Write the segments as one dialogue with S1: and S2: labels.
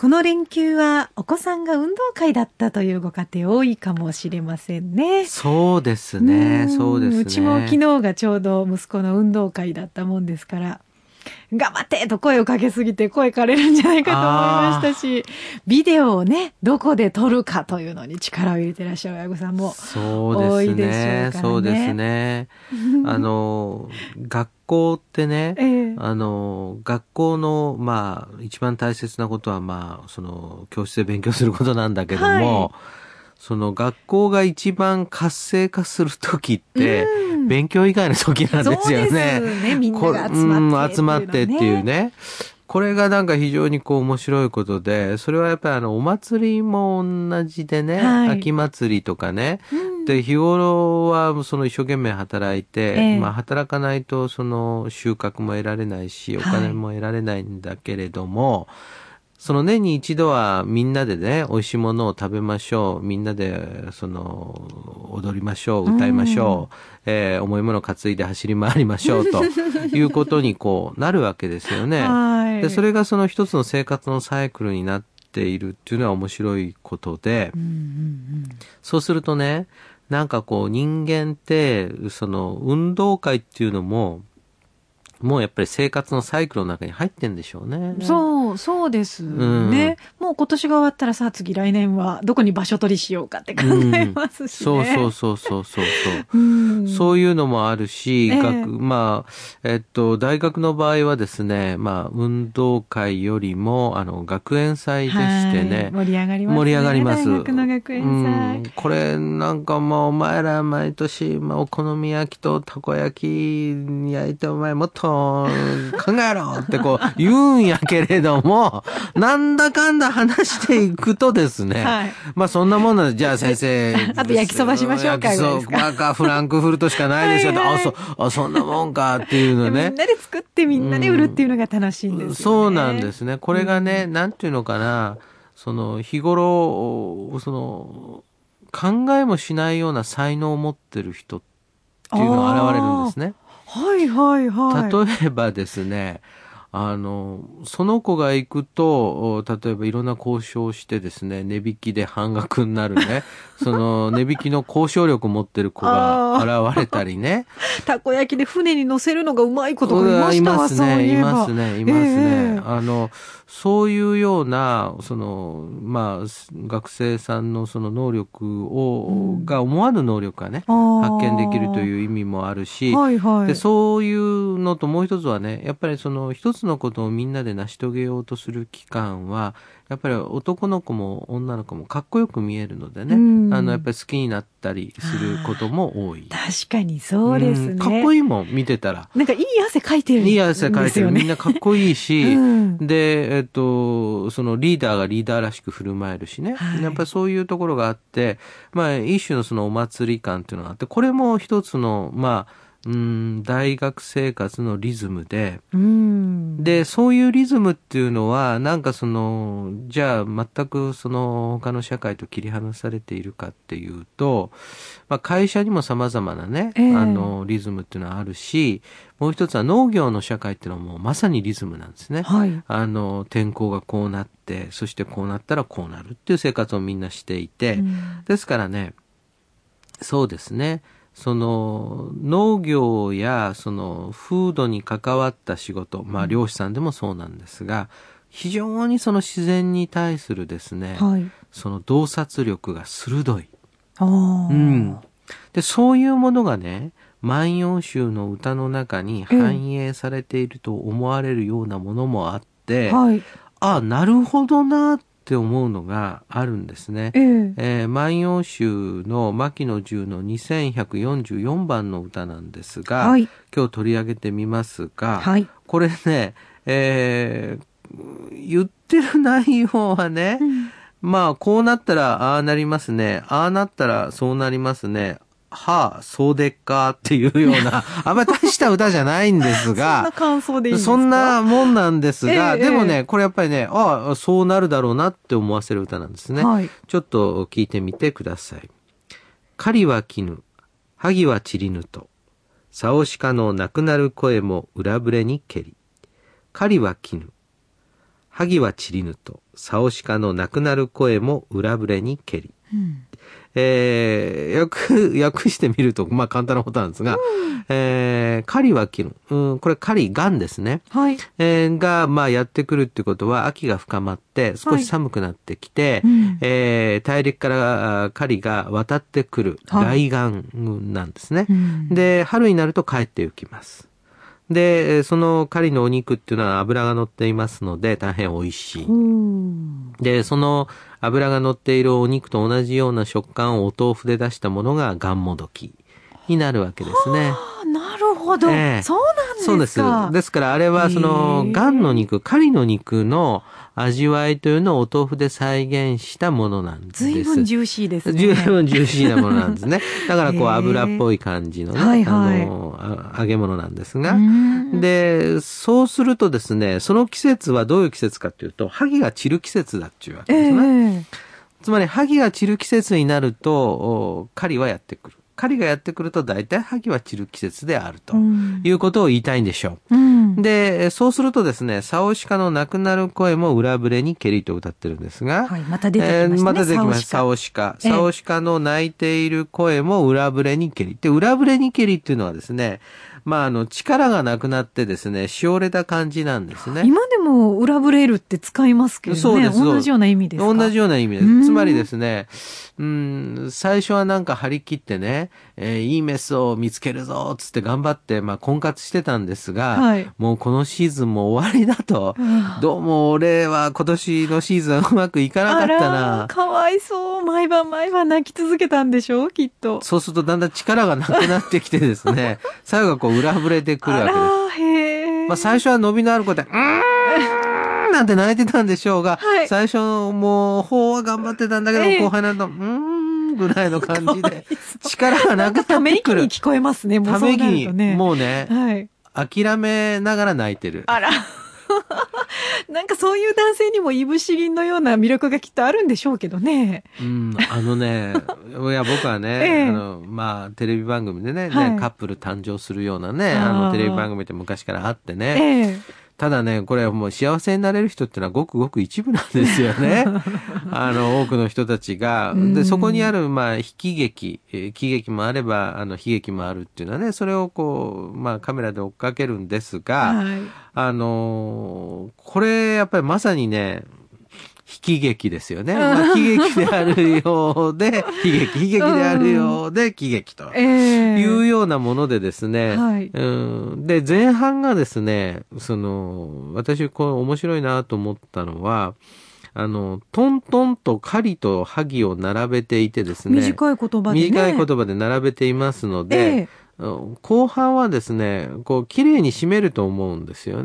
S1: この連休はお子さんが運動会だったというご家庭多いかもしれませんね。
S2: そうですね。うそうですね。う
S1: ちも昨日がちょうど息子の運動会だったもんですから。頑張ってと声をかけすぎて声枯れるんじゃないかと思いましたし、ビデオをね、どこで撮るかというのに力を入れてらっしゃる親御さんも多いでしょうからね。
S2: そうですね。あの、学校ってね、えー、あの、学校の、まあ、一番大切なことは、まあ、その、教室で勉強することなんだけども、はいその学校が一番活性化する時って、勉強以外の時なんですよね。
S1: ね。みんなが集まって、
S2: 集まってっていうね。これがなんか非常にこう面白いことで、それはやっぱりあのお祭りも同じでね、はい、秋祭りとかね、うん、で日頃はその一生懸命働いて、えー、まあ働かないとその収穫も得られないし、お金も得られないんだけれども、はいその年に一度はみんなでね、美味しいものを食べましょう。みんなで、その、踊りましょう。歌いましょう。うん、えー、重いものを担いで走り回りましょう。ということにこう、なるわけですよね。はい、で、それがその一つの生活のサイクルになっているっていうのは面白いことで、うんうんうん、そうするとね、なんかこう人間って、その運動会っていうのも、もうやっぱり生活のサイクルの中に入ってんでしょうね。
S1: そう、そうですね。うん、もう今年が終わったらさあ次来年はどこに場所取りしようかって考えますし、ねうん、
S2: そうそうそうそうそう。うん、そういうのもあるし、えー、学まあ、えっと、大学の場合はですね、まあ、運動会よりも、あの、学園祭でしてね。
S1: 盛り上がります、ね、
S2: 盛り上がります。大
S1: 学の学園
S2: 祭。これなんかもうお前ら毎年、まあ、お好み焼きとたこ焼き焼いてお前もっと考えろってこう 言うんやけれども、なんだかんだ話していくとですね、はい、まあそんなもんなんで、じゃあ先生。
S1: あと焼きそばしましょうか。
S2: 焼きそばかフランクフルトしかないですよ。はいはい、あ、そ、あ、そんなもんかっていうのね。
S1: みんなで作ってみんなで売るっていうのが楽しいんですよ、ねうん、
S2: そうなんですね。これがね、うん、なんていうのかな、その日頃、その、考えもしないような才能を持ってる人っていうのが現れるんですね。
S1: はいはいは
S2: い。例えばですね、あの、その子が行くと、例えばいろんな交渉をしてですね、値引きで半額になるね、その値引きの交渉力を持ってる子が現れたりね。
S1: たこ焼きで船に乗せるのがうまい子とかいましたわ、
S2: そういいますね、いますね、いますね。えー、あの、そういうような、その、まあ、学生さんのその能力を、うん、が思わぬ能力がね、発見できるという意味もあるし、はいはい、でそういうのともう一つはね、やっぱりその一つのことをみんなで成し遂げようとする期間は、やっぱり男の子も女の子もかっこよく見えるのでね、あの、やっぱり好きになったりすることも多い。
S1: 確かにそうですね。
S2: かっこいいもん、見てたら。
S1: なんかいい汗かいてる、
S2: ね、いい汗かいてる。みんなかっこいいし、うん、で、えっと、そのリーダーがリーダーらしく振る舞えるしね。はい、やっぱりそういうところがあって、まあ、一種のそのお祭り感っていうのがあって、これも一つの、まあ、うん大学生活のリズムで、で、そういうリズムっていうのは、なんかその、じゃあ全くその他の社会と切り離されているかっていうと、まあ会社にも様々なね、えー、あの、リズムっていうのはあるし、もう一つは農業の社会っていうのはもうまさにリズムなんですね。はい、あの、天候がこうなって、そしてこうなったらこうなるっていう生活をみんなしていて、ですからね、そうですね。その農業やその風土に関わった仕事、まあ漁師さんでもそうなんですが、非常にその自然に対するですね、はい、その洞察力が鋭い。うん。で、そういうものがね、万葉集の歌の中に反映されていると思われるようなものもあって、はい、あ、なるほどなっって思うのがあるんですね。えー、えー、万葉集の牧野十の2144番の歌なんですが、はい、今日取り上げてみますが、はい、これね、えー、言ってる内容はね、うんまあ、こうなったらああなりますね。ああなったらそうなりますね。はあ、そうでっかっていうような、あんまり大した歌じゃないんですが、
S1: そんな感想でいい
S2: そんなもんなんですが、
S1: ええ
S2: でもね、これやっぱりね、ああ、そうなるだろうなって思わせる歌なんですね。
S1: はい
S2: ちょっと聞いてみてください。狩りは絹、萩は散りぬと、サオシカの亡くなる声も裏ぶれに蹴り。狩りは絹、萩は散りぬと、サオシカの亡くなる声も裏ぶれに蹴り。
S1: うん
S2: えー、訳、訳してみると、まあ簡単なことなんですが、えー、狩りは絹、うん、これ狩り、ガンですね。
S1: はい。
S2: えーが、まあやってくるってことは、秋が深まって、少し寒くなってきて、
S1: うん
S2: えー大陸からあ狩りが渡ってくる、
S1: はい
S2: 来岸なんですね。
S1: うん
S2: で、春になると帰って行きます。で、えーその狩りのお肉っていうのは脂が乗っていますので、大変美味しい。
S1: うん
S2: で、その脂が乗っているお肉と同じような食感をお豆腐で出したものがガンモドキになるわけですね。
S1: あなるほど、
S2: ええ
S1: そうなんですか。
S2: そうです。ですからあれはそのガンの肉、狩りの肉の味わいというのをお豆腐で再現したものなんです。
S1: ずいぶんジューシーですね。
S2: 十分ジューシーなものなんですね。だからこう油っぽい感じのね、
S1: はいはい
S2: あのあ揚げ物なんですが、
S1: うん
S2: で、そうするとですね、その季節はどういう季節かというと、萩が散る季節だっていうわけ
S1: え
S2: ですね。
S1: え
S2: つまり、萩が散る季節になると、お狩りはやってくる。狩りがやってくると、大体萩は散る季節であると
S1: うん
S2: いうことを言いたいんでしょ
S1: うん
S2: う。で、そうするとですね、サオシカの亡くなる声も裏ぶれに蹴りと歌ってるんですが、
S1: はい、また出てきましたね。
S2: えーまた出てきました。サ
S1: サオ
S2: オシカ。
S1: ええ
S2: サオシカの泣いている声も裏ぶれに蹴り。で、裏ぶれに蹴りっていうのはですね、まあ、あの、力がなくなってですね、しおれた感じなんですね。
S1: 今でも裏ブレールって使いますけどね。
S2: そうです
S1: 同じような意味ですか？
S2: 同じような意味で
S1: うん
S2: す。つまりですね、うん、最初はなんか張り切ってね、えーいいメスを見つけるぞ、つって頑張って、まあ、婚活してたんですが、
S1: はい
S2: もうこのシーズンも終わりだと、どうも俺は今年のシーズンうまくいかなかったな。
S1: かわいそう。毎晩毎晩泣き続けたんでしょ？うきっと。
S2: そうするとだんだん力がなくなってきてですね、最後がこう裏ぶれてくるわけです。
S1: へえ。
S2: まあ最初は伸びのある子で、うーんなんて泣いてたんでしょうが、
S1: はい
S2: 最初もう、方は頑張ってたんだけど、
S1: ええ
S2: 後輩になると、うーんぐらいの感じで、力がなくなってくる。
S1: ため息に聞こえますね。もうそう
S2: ため息に。もうね、
S1: はい。
S2: 諦めながら泣いてる。
S1: あら。なんかそういう男性にもいぶし銀のような魅力がきっとあるんでしょうけどね。
S2: うん、あのね、いや、僕はね、
S1: ええ
S2: あの、まあ、テレビ番組でね、ね
S1: はい
S2: カップル誕生するようなね、あの、テレビ番組って昔からあってね、
S1: ええ。
S2: ただね、これはもう幸せになれる人ってのはごくごく一部なんですよね。あの、多くの人たちが。
S1: うん
S2: で、そこにある、まあ、悲喜劇、えー喜劇もあれば、あの、悲劇もあるっていうのはね、それをこう、まあ、カメラで追っかけるんですが、
S1: はい。
S2: あのーこれ、やっぱりまさにね、悲喜劇ですよね。まあ、喜劇であるようで、悲劇、悲劇であるようで、喜劇と。
S1: ええ。
S2: いうようなものでですね、
S1: はい
S2: うん、で、前半がですね、その、私、これ面白いなと思ったのは、あの、トントンと狩りと萩を並べていてですね、
S1: 短い言葉でね。
S2: 短い言葉で並べていますので、
S1: ええ
S2: うん後半はですね、こう、綺麗に締めると思うんですよ。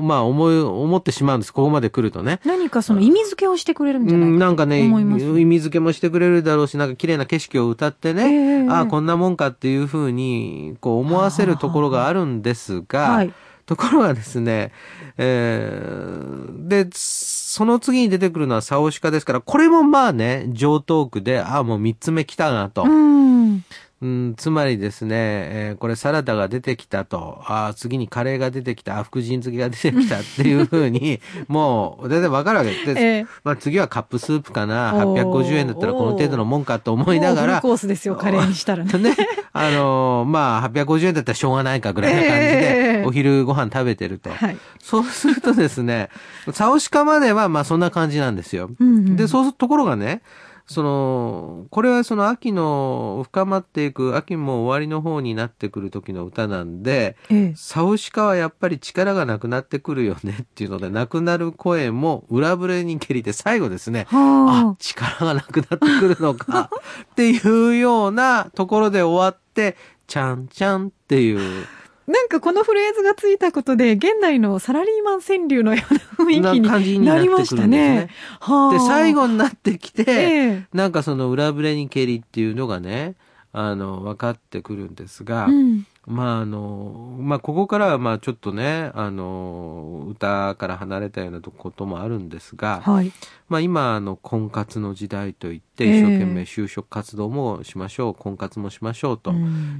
S2: まあ、思い、思ってしまうんです。ここまで来るとね。
S1: 何かその意味付けをしてくれるんじゃない
S2: うん
S1: か
S2: なんかね、意味付けもしてくれるだろうし、なんか綺麗な景色を歌ってね、
S1: ええ
S2: ああ、こんなもんかっていうふうに、こう思わせるところがあるんですが、
S1: はい
S2: ところがですね、えーで、その次に出てくるのはサオシカですから、これもまあね、上等句で、ああ、もう三つ目来たなと。
S1: うん。
S2: うん、つまりですね、えーこれサラダが出てきたと、ああ、次にカレーが出てきた、あ福神漬けが出てきたっていうふうに、もう、全然わかるわけです。
S1: ええ
S2: まあ次はカップスープかな、
S1: おー
S2: 850円だったらこの程度のもんかと思いながら
S1: もうフル、コースですよ、カレーにしたらね。
S2: ね、あのーまあ、850円だったらしょうがないかぐらいな感じ
S1: え
S2: で、
S1: え
S2: お昼ご飯食べてると。
S1: はい。
S2: そうするとですね、サオシカまではまあそんな感じなんですよ。
S1: うんうん
S2: で、そうするところがね、その、これはその秋の深まっていく、秋も終わりの方になってくる時の歌なんで、
S1: ええ。
S2: サオシカはやっぱり力がなくなってくるよねっていうので、なくなる声も裏ぶれに蹴りて最後ですね、あ。
S1: は、
S2: 力がなくなってくるのか。っていうようなところで終わって、ちゃんちゃんっていう
S1: なんかこのフレーズがついたことで、現代のサラリーマン川柳のような雰囲気になりましたね。
S2: はで、最後になってきて、えー、なんかその裏ぶれに蹴りっていうのがね、あの、分かってくるんですが、うん、まああの、まあここからはまあちょっとね、あの、歌から離れたようなこともあるんですが、はい、まあ今あの婚活の時代といって一生懸命就職活動もしましょう、えー、婚活もしましょうと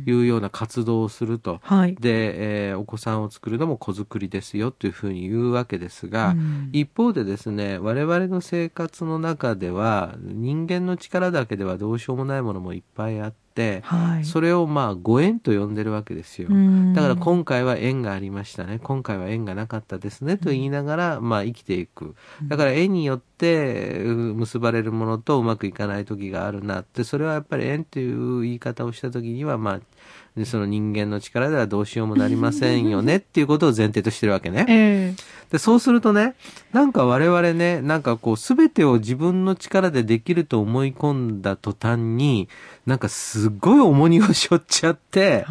S2: いうような活動をすると。はい、で、えー、お子さんを作るのも子作りですよというふうに言うわけですが、一方でですね、我々の生活の中では人間の力だけではどうしようもないものもいっぱいあって、はい、それをまあご縁と呼んでるわけですよ。だから今回は縁がありましたね。今回は縁がなかったですねと言いながら、まあ生きていく。だから縁によって結ばれるものとうまくいかない時があるなって、それはやっぱり縁という言い方をした時には、まあ、でその人間の力ではどうしようもなりませんよねっていうことを前提としてるわけね。えー、でそうするとねなんか我々ねなんかこう全てを自分の力でできると思い込んだ途端になんかすごい重荷を背負っちゃって。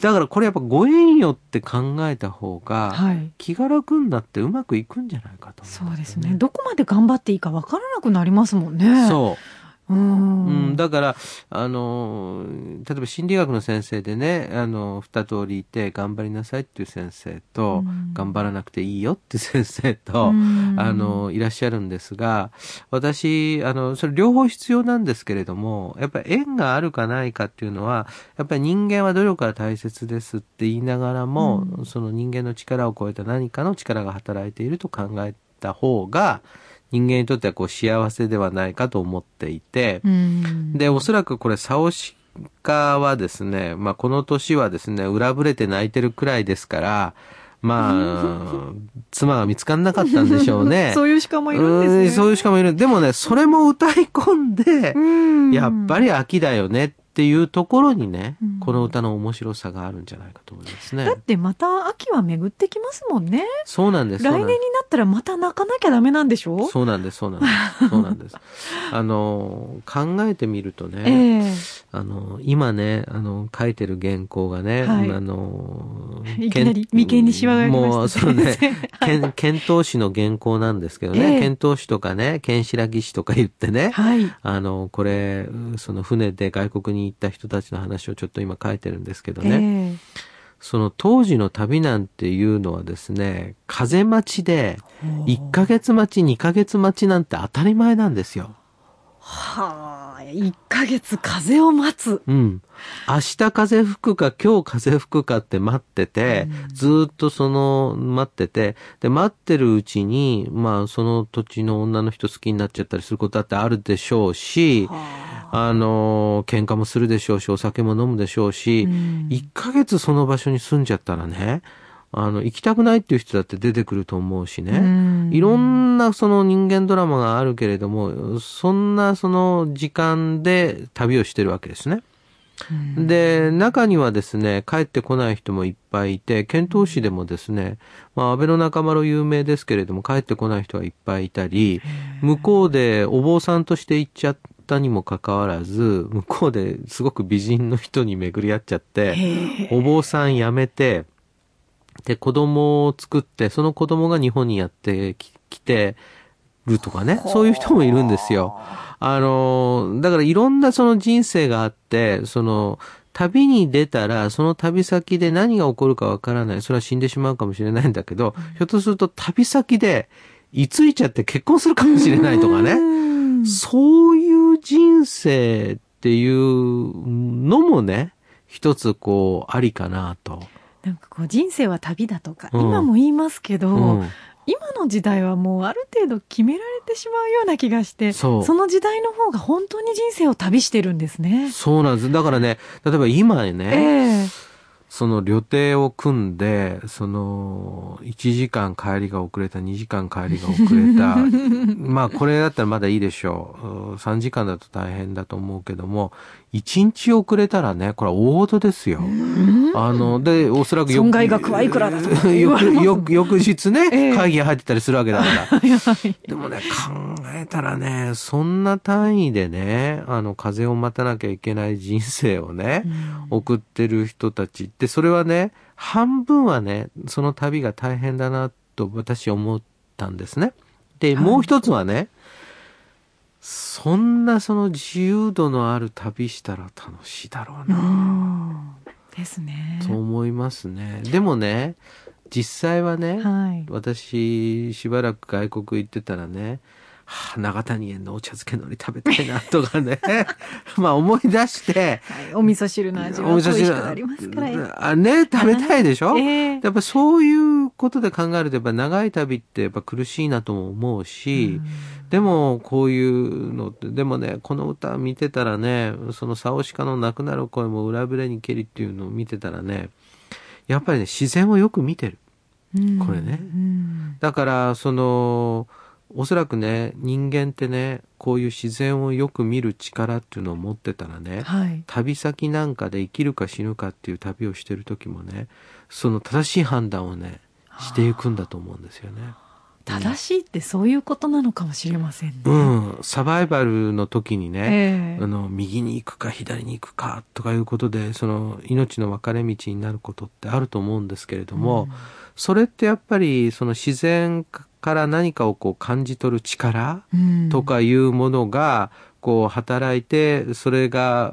S2: だからこれやっぱご縁よって考えた方が気が楽になってうまくいくんじゃないかと、
S1: ね、そうですね。どこまで頑張っていいかわからなくなりますもんね。
S2: そううん、だから、あの、例えば心理学の先生でね、あの、二通りいて、頑張りなさいっていう先生と、頑張らなくていいよって 先生と、あの、いらっしゃるんですが、私、あの、それ両方必要なんですけれども、やっぱり縁があるかないかっていうのは、やっぱり人間は努力が大切ですって言いながらも、その人間の力を超えた何かの力が働いていると考えた方が、人間にとってはこう幸せではないかと思っていて、で、おそらくこれ、サオシカはですね、まあ、この年はですね、裏ぶれて泣いてるくらいですから、まあ、妻が見つかんなかったんでしょうね。
S1: そういう鹿もいるんですね。
S2: そういう鹿もいる。でもね、それも歌い込んで、やっぱり秋だよねっていうところにね、うん、この歌の面白さがあるんじゃないかと思いますね。
S1: だってまた秋は巡ってきますもんね。
S2: そうなんです。
S1: 来年になったらまた泣かなきゃダメなんでしょ？
S2: そうなんです、そうなんです。そうなんです。あの、考えてみるとね、えー、あの、今ね、あの、書いてる原稿がね、はい、あの、
S1: いきなり眉間にしわがありました、ね、もう、そうね、
S2: 遣唐使の原稿なんですけどね、遣唐使とかね、剣白騎士とか言ってね、はい、あの、これ、その船で外国にに行った人たちの話をちょっと今書いてるんですけどね、えー、その当時の旅なんていうのはですね、風待ちで、1ヶ月待ち、2ヶ月待ちなんて当たり前なんですよ。
S1: はあ、1ヶ月風を待つ。
S2: うん。明日風吹くか今日風吹くかって待ってて、うん、ずっとその待ってて、で、待ってるうちに、まあその土地の女の人好きになっちゃったりすることだってあるでしょうし、はああの、喧嘩もするでしょうし、お酒も飲むでしょうし、うん、1ヶ月その場所に住んじゃったらね、あの、行きたくないっていう人だって出てくると思うしね。うん、いろんなその人間ドラマがあるけれども、そんなその時間で旅をしてるわけですね。で、中にはですね、帰ってこない人もいっぱいいて、遣唐使でもですね、まあ、安倍の中丸有名ですけれども、帰ってこない人がいっぱいいたり、向こうでお坊さんとして行っちゃったにもかかわらず、向こうですごく美人の人に巡り合っちゃって、お坊さん辞めて、で、子供を作って、その子供が日本にやってきてるとかね、そういう人もいるんですよ。あの、だからいろんなその人生があって、その、旅に出たら、その旅先で何が起こるかわからない。それは死んでしまうかもしれないんだけど、ひょっとすると旅先で、居ついちゃって結婚するかもしれないとかね。そういう人生っていうのもね、一つこう、ありかなと。
S1: なんかこう、人生は旅だとか、うん、今も言いますけど、うん、今の時代はもうある程度決められてしまうような気がして、その時代の方が本当に人生を旅してるんですね。
S2: そうなんです。だからね、例えば今ね、えーその旅程を組んで、その、1時間帰りが遅れた、2時間帰りが遅れた。まあ、これだったらまだいいでしょう。3時間だと大変だと思うけども、1日遅れたらね、これは大事ですよ。あの、で、おそらく
S1: 損害額はいくらだと
S2: 翌翌日ね、えー、会議入ってたりするわけだから。でもね、考えたらね、そんな単位でね、あの、風を待たなきゃいけない人生をね、送ってる人たちってで、それはね、半分はね、その旅が大変だなと私思ったんですね。で、もう一つはね、そんなその自由度のある旅したら楽しいだろうな。
S1: ですね。
S2: そう思いますね。でもね、実際はね、はい、私しばらく外国行ってたらね、はあ、長谷園のお茶漬け海苔食べたいなとかね。まあ思い出して、
S1: はい、お味噌汁の味は美味しくなりますから。
S2: あね食べたいでしょ、えー、やっぱそういうことで考えるとやっぱ長い旅ってやっぱ苦しいなとも思うし、うでもこういうのってでもねこの歌見てたらねそのサオシカの亡くなる声も裏ぶれにけりっていうのを見てたらねやっぱりね自然をよく見てる、これね、だからそのおそらくね人間ってねこういう自然をよく見る力っていうのを持ってたらね、はい、旅先なんかで生きるか死ぬかっていう旅をしてる時もねその正しい判断をねしていくんだと思うんですよね。
S1: 正しいってそういうことなのかもしれませんね。
S2: うん、サバイバルの時にね、えー、あの右に行くか左に行くかとかいうことでその命の分かれ道になることってあると思うんですけれども、うん、それってやっぱりその自然から何かをこう感じ取る力とかいうものが、こう働いて、それが、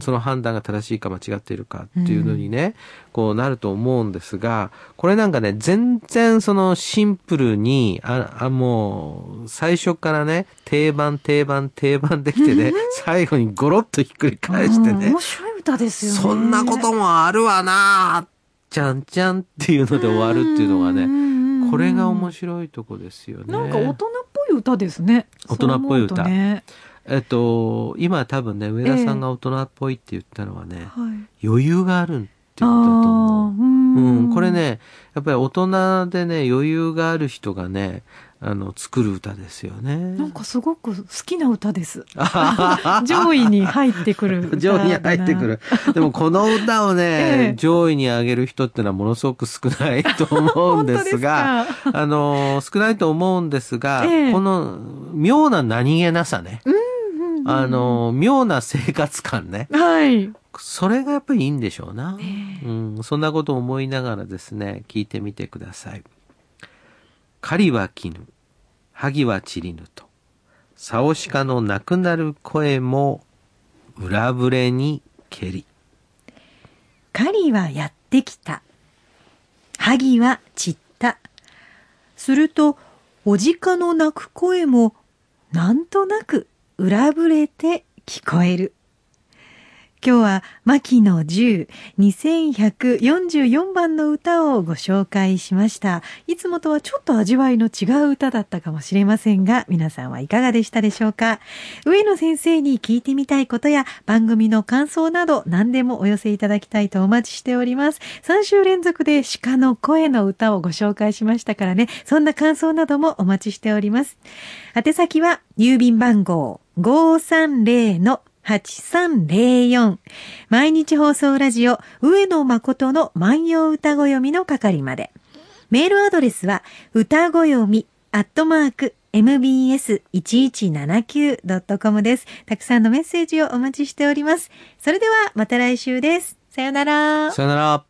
S2: その判断が正しいか間違っているかっていうのにね、こうなると思うんですが、これなんかね、全然そのシンプルに、あ、あもう、最初からね、定番定番定番できてね、最後にゴロッとひっくり返してね。
S1: 面白い歌ですよね。
S2: そんなこともあるわなじゃんじゃんっていうので終わるっていうのがね、これが面白いとこですよね。
S1: なんか大人っぽい歌ですね。
S2: 大人っぽい歌。ね、えっと、今多分ね、上田さんが大人っぽいって言ったのはね、えー余裕があるって言ったと思う。うん、これね、やっぱり大人でね、余裕がある人がね、あの、作る歌ですよね。
S1: なんかすごく好きな歌です。上位に入ってくる
S2: 上位に入ってくる。でもこの歌をね、ええ、上位に上げる人ってのはものすごく少ないと思うんですが、すあの、少ないと思うんですが、え、この妙な何気なさね。あの、妙な生活感ね。はい。それがやっぱりいいんでしょうな。うん、そんなことを思いながらですね、聞いてみてください。狩りは絹、萩は散りぬと、サオシカの亡くなる声も裏ぶれに蹴り。
S1: 狩りはやってきた。萩は散った。すると、おじかの泣く声も、なんとなく裏ぶれて聞こえる。今日は、牧野十2144番の歌をご紹介しました。いつもとはちょっと味わいの違う歌だったかもしれませんが、皆さんはいかがでしたでしょうか？上野先生に聞いてみたいことや番組の感想など何でもお寄せいただきたいとお待ちしております。3週連続で鹿の声の歌をご紹介しましたからね、そんな感想などもお待ちしております。宛先は郵便番号530の8304毎日放送ラジオ上野誠の万葉歌ご読みの係まで。メールアドレスは歌ご読みアットマーク mbs1179.com です。たくさんのメッセージをお待ちしております。それではまた来週です。さよなら。
S2: さよなら。